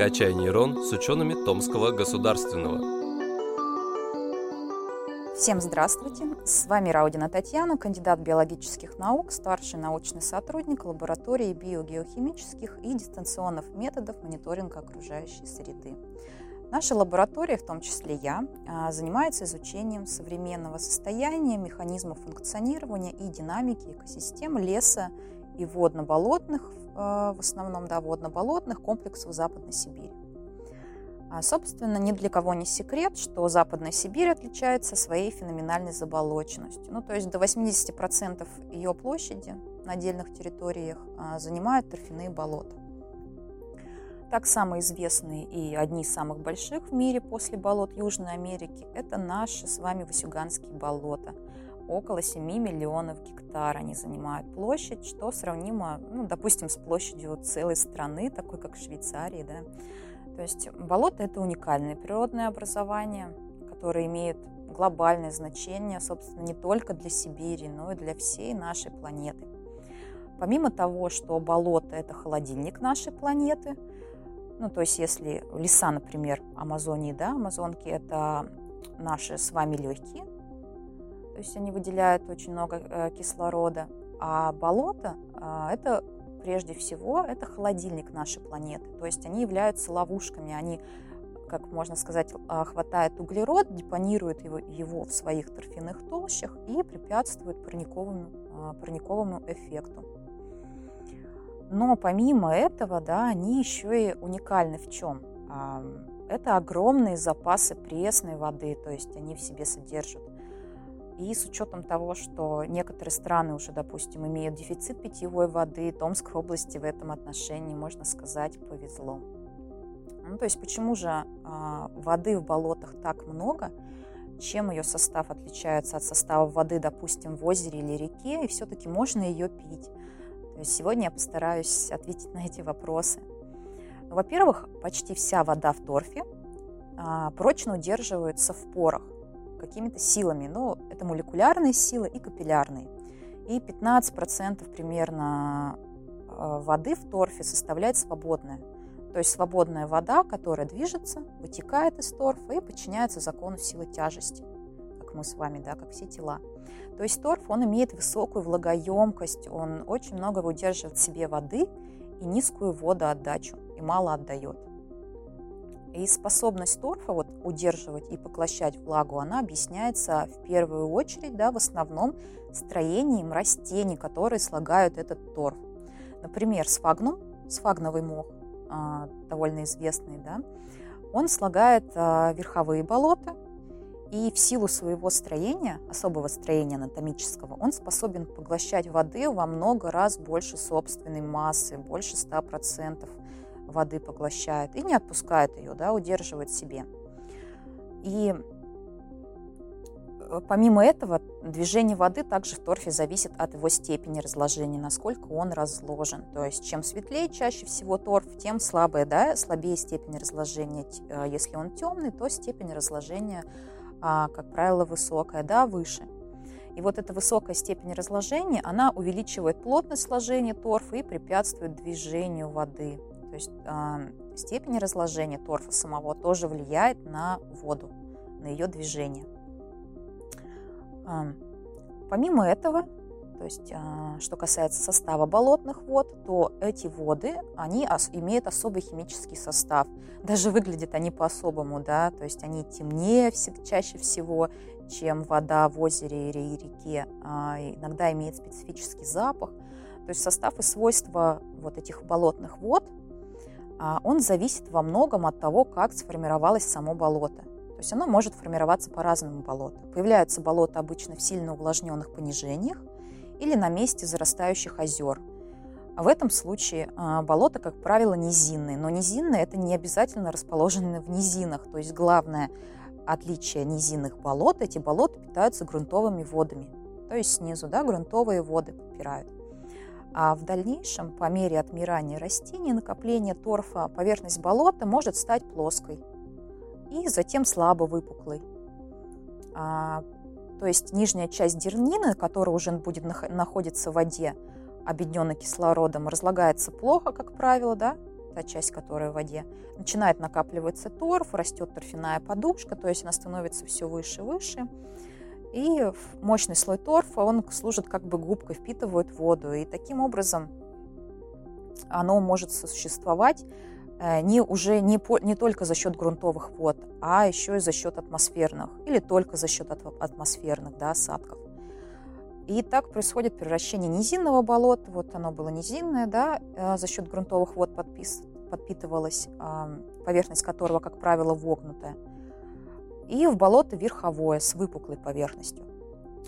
«Качай нейрон» с учеными Томского государственного. Всем здравствуйте! С вами Раудина Татьяна, кандидат биологических наук, старший научный сотрудник лаборатории биогеохимических и дистанционных методов мониторинга окружающей среды. Наша лаборатория, в том числе я, а, занимается изучением современного состояния, механизмов функционирования и динамики экосистем леса и водно-болотных, в основном да, водно-болотных комплексов Западной Сибири. А, собственно, ни для кого не секрет, что Западная Сибирь отличается своей феноменальной заболоченностью. Ну, то есть до 80% ее площади на отдельных территориях а, занимают торфяные болота. Так, самые известные и одни из самых больших в мире после болот Южной Америки – это наши с вами Васюганские болота. Около 7 миллионов гектар они занимают площадь, что сравнимо, ну, допустим, с площадью целой страны, такой как Швейцарии, да, то есть болото – это уникальное природное образование, которое имеет глобальное значение, собственно, не только для Сибири, но и для всей нашей планеты. Помимо того, что болото – это холодильник нашей планеты, ну, то есть если леса, например, Амазонии, да, Амазонки – это наши с вами легкие, то есть они выделяют очень много э, кислорода, а болото э, – это прежде всего, это холодильник нашей планеты. То есть они являются ловушками, они, как можно сказать, а, хватают углерод, депонируют его, его в своих торфяных толщах и препятствуют парниковому, а, парниковому эффекту. Но помимо этого, да, они еще и уникальны в чем? Это огромные запасы пресной воды, то есть они в себе содержат и с учетом того, что некоторые страны уже, допустим, имеют дефицит питьевой воды, Томской области в этом отношении, можно сказать, повезло. Ну, то есть почему же э, воды в болотах так много, чем ее состав отличается от состава воды, допустим, в озере или реке, и все-таки можно ее пить. То есть сегодня я постараюсь ответить на эти вопросы. Во-первых, почти вся вода в торфе э, прочно удерживается в порах какими-то силами. Но это молекулярные силы и капиллярные. И 15% примерно э, воды в торфе составляет свободная. То есть свободная вода, которая движется, вытекает из торфа и подчиняется закону силы тяжести, как мы с вами, да, как все тела. То есть торф, он имеет высокую влагоемкость, он очень много удерживает в себе воды и низкую водоотдачу, и мало отдает. И способность торфа вот, удерживать и поглощать влагу, она объясняется в первую очередь, да, в основном строением растений, которые слагают этот торф. Например, сфагнум, сфагновый мох, а, довольно известный, да, он слагает а, верховые болота, и в силу своего строения, особого строения анатомического, он способен поглощать воды во много раз больше собственной массы, больше 100% воды поглощает и не отпускает ее, да, удерживает себе. И э, помимо этого, движение воды также в торфе зависит от его степени разложения, насколько он разложен. То есть чем светлее чаще всего торф, тем слабая, да, слабее степень разложения. Э, если он темный, то степень разложения, а, как правило, высокая, да, выше. И вот эта высокая степень разложения, она увеличивает плотность сложения торфа и препятствует движению воды. Есть э, степень разложения торфа самого тоже влияет на воду, на ее движение. Э, помимо этого, то есть, э, что касается состава болотных вод, то эти воды, они ос- имеют особый химический состав. Даже выглядят они по-особому, да, то есть они темнее чаще всего, чем вода в озере или реке. Э, иногда имеет специфический запах. То есть состав и свойства вот этих болотных вод он зависит во многом от того, как сформировалось само болото. То есть оно может формироваться по-разному болото. Появляются болота обычно в сильно увлажненных понижениях или на месте зарастающих озер. В этом случае а, болото, как правило, низинные. Но низинные – это не обязательно расположенные в низинах. То есть главное отличие низинных болот – эти болота питаются грунтовыми водами. То есть снизу да, грунтовые воды подпирают. А в дальнейшем, по мере отмирания растений, накопление торфа, поверхность болота может стать плоской и затем слабо выпуклой. А, то есть нижняя часть дернины, которая уже будет находиться в воде, объединенной кислородом, разлагается плохо, как правило, да, та часть, которая в воде, начинает накапливаться торф, растет торфяная подушка, то есть она становится все выше и выше. И мощный слой торфа, он служит как бы губкой, впитывает воду. И таким образом оно может существовать э, не уже не, по, не только за счет грунтовых вод, а еще и за счет атмосферных или только за счет атмосферных да, осадков. И так происходит превращение низинного болота, вот оно было низинное, да, э, за счет грунтовых вод подпис, подпитывалась, поверхность которого, как правило, вогнутая, и в болото верховое с выпуклой поверхностью.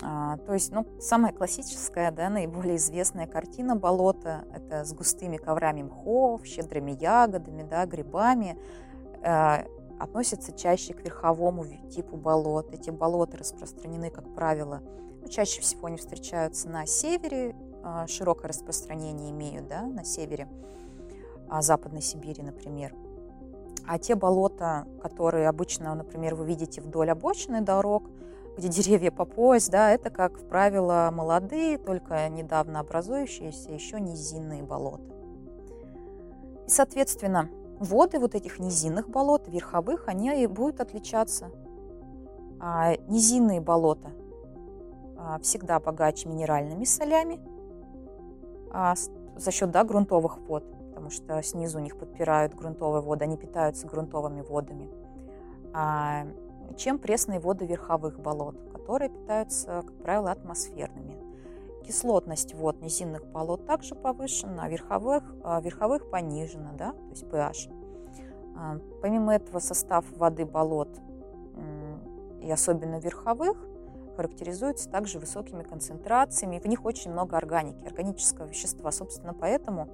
А, то есть, ну, самая классическая, да, наиболее известная картина болота – это с густыми коврами мхов, щедрыми ягодами, да, грибами, э, относится чаще к верховому типу болот. Эти болота распространены, как правило, ну, чаще всего они встречаются на севере, а, широкое распространение имеют да, на севере а, Западной Сибири, например. А те болота, которые обычно, например, вы видите вдоль обочины дорог, где деревья по пояс, да, это, как правило, молодые, только недавно образующиеся еще низинные болота. И, соответственно, воды вот этих низинных болот, верховых, они будут отличаться. А низинные болота а, всегда богаче минеральными солями а, за счет да, грунтовых вод, потому что снизу у них подпирают грунтовые воды, они питаются грунтовыми водами, а, чем пресные воды верховых болот, которые питаются, как правило, атмосферными. Кислотность вод низинных болот также повышена, а верховых, а верховых понижена, да, то есть pH. А, помимо этого состав воды болот и особенно верховых характеризуется также высокими концентрациями. В них очень много органики, органического вещества. Собственно, поэтому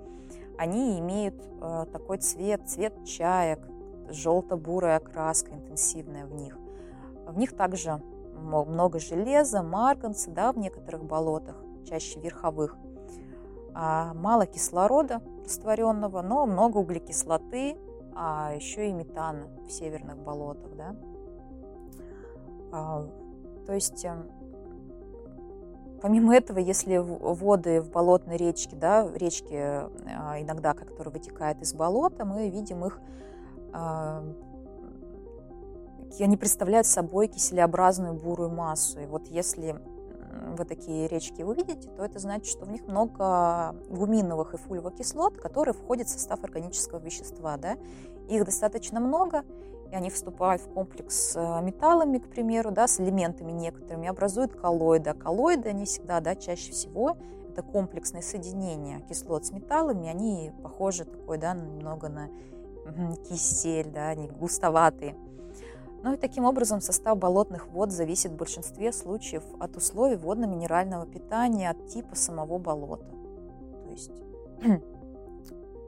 они имеют э, такой цвет, цвет чаек, желто-бурая окраска интенсивная в них. В них также много железа, марганца да, в некоторых болотах, чаще верховых. А мало кислорода растворенного, но много углекислоты, а еще и метана в северных болотах. Да. А, то есть, эм, помимо этого, если воды в болотной речке, да, речки а, иногда, которые вытекают из болота, мы видим их, а, они представляют собой киселеобразную бурую массу. И вот если вы такие речки увидите, то это значит, что в них много гуминовых и фульвокислот, которые входят в состав органического вещества. Да? Их достаточно много, и они вступают в комплекс с э, металлами, к примеру, да, с элементами некоторыми, образуют коллоиды. А коллоиды, они всегда, да, чаще всего это комплексные соединения кислот с металлами, они похожи такой, да, немного на кисель, да, они густоватые. Ну и таким образом состав болотных вод зависит в большинстве случаев от условий водно-минерального питания, от типа самого болота. То есть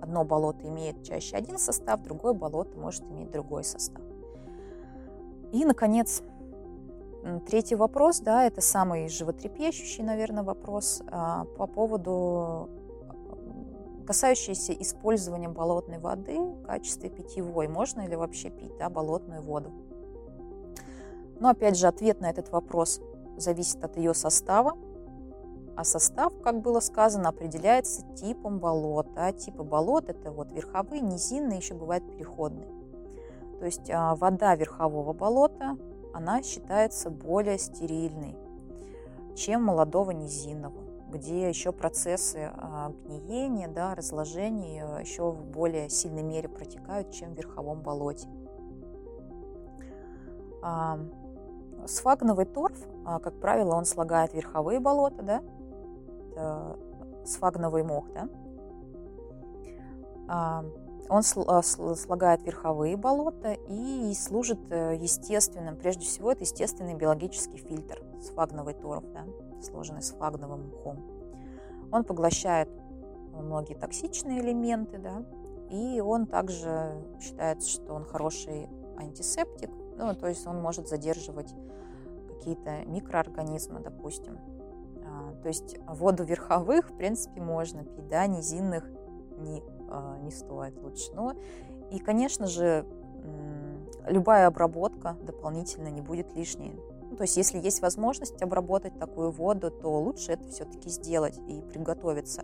одно болото имеет чаще один состав, другое болото может иметь другой состав. И, наконец, третий вопрос, да, это самый животрепещущий, наверное, вопрос а, по поводу касающийся использования болотной воды в качестве питьевой. Можно ли вообще пить да, болотную воду? Но опять же, ответ на этот вопрос зависит от ее состава, а состав, как было сказано, определяется типом болота. А типы болот – это вот верховые, низинные, еще бывают переходные. То есть а, вода верхового болота, она считается более стерильной, чем молодого низинного, где еще процессы а, гниения, да, разложения еще в более сильной мере протекают, чем в верховом болоте. А, сфагновый торф, как правило, он слагает верховые болота, да, сфагновый мох, да, а, он а, слагает верховые болота и служит э, естественным, прежде всего, это естественный биологический фильтр, сфагновый торф, да, сложенный сфагновым мхом. Он поглощает многие токсичные элементы, да, и он также считается, что он хороший антисептик, ну, то есть он может задерживать какие-то микроорганизмы, допустим, то есть воду верховых, в принципе, можно пить, да, низинных не, а, не стоит лучше. Но и, конечно же, любая обработка дополнительно не будет лишней. Ну, то есть, если есть возможность обработать такую воду, то лучше это все-таки сделать и приготовиться.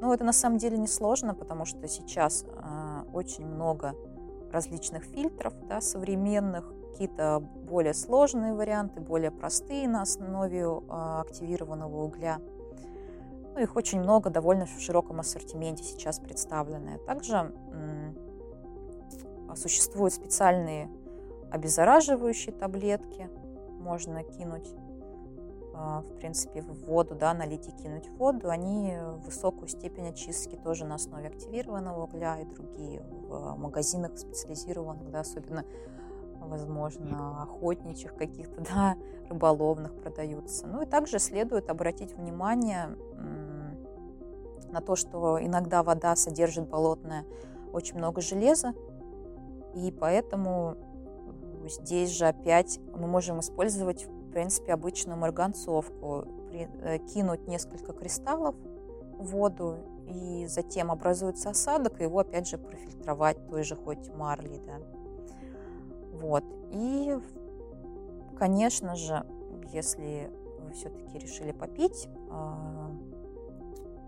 Но это на самом деле не сложно, потому что сейчас э, очень много различных фильтров да, современных, какие-то более сложные варианты, более простые на основе а, активированного угля. Ну, их очень много, довольно в широком ассортименте сейчас представлены. Также существуют специальные обеззараживающие таблетки, можно кинуть а, в принципе, в воду, да, налить и кинуть в воду, они высокую степень очистки тоже на основе активированного угля и другие в магазинах специализированных, да, особенно, возможно, охотничьих каких-то, да, рыболовных продаются. Ну и также следует обратить внимание на то, что иногда вода содержит болотное очень много железа, и поэтому здесь же опять мы можем использовать принципе, обычную марганцовку, э, кинуть несколько кристаллов в воду, и затем образуется осадок, и его опять же профильтровать той же хоть марли, да. Вот. И, конечно же, если вы все-таки решили попить, а,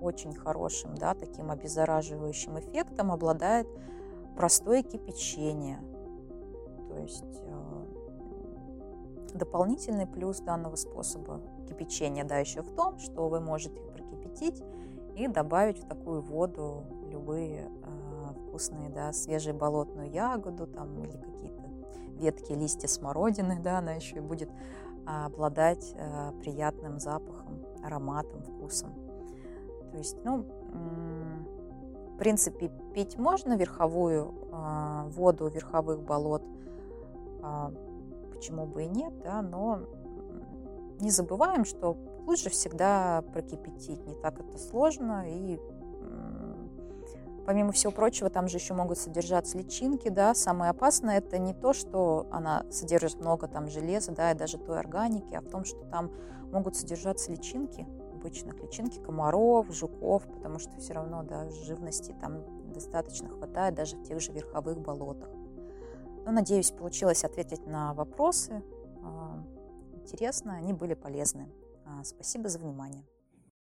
очень хорошим, да, таким обеззараживающим эффектом обладает простое кипячение. То есть Дополнительный плюс данного способа кипячения да, еще в том, что вы можете прокипятить и добавить в такую воду любые э, вкусные, да, свежие болотную ягоду там, или какие-то ветки, листья смородины, да, она еще и будет обладать э, приятным запахом, ароматом, вкусом. То есть, ну, в принципе, пить можно верховую э, воду верховых болот, э, почему бы и нет, да, но не забываем, что лучше всегда прокипятить, не так это сложно, и помимо всего прочего, там же еще могут содержаться личинки, да, самое опасное это не то, что она содержит много там железа, да, и даже той органики, а в том, что там могут содержаться личинки, обычных личинки, комаров, жуков, потому что все равно, да, живности там достаточно хватает даже в тех же верховых болотах. Ну, надеюсь, получилось ответить на вопросы. А, интересно, они были полезны. А, спасибо за внимание.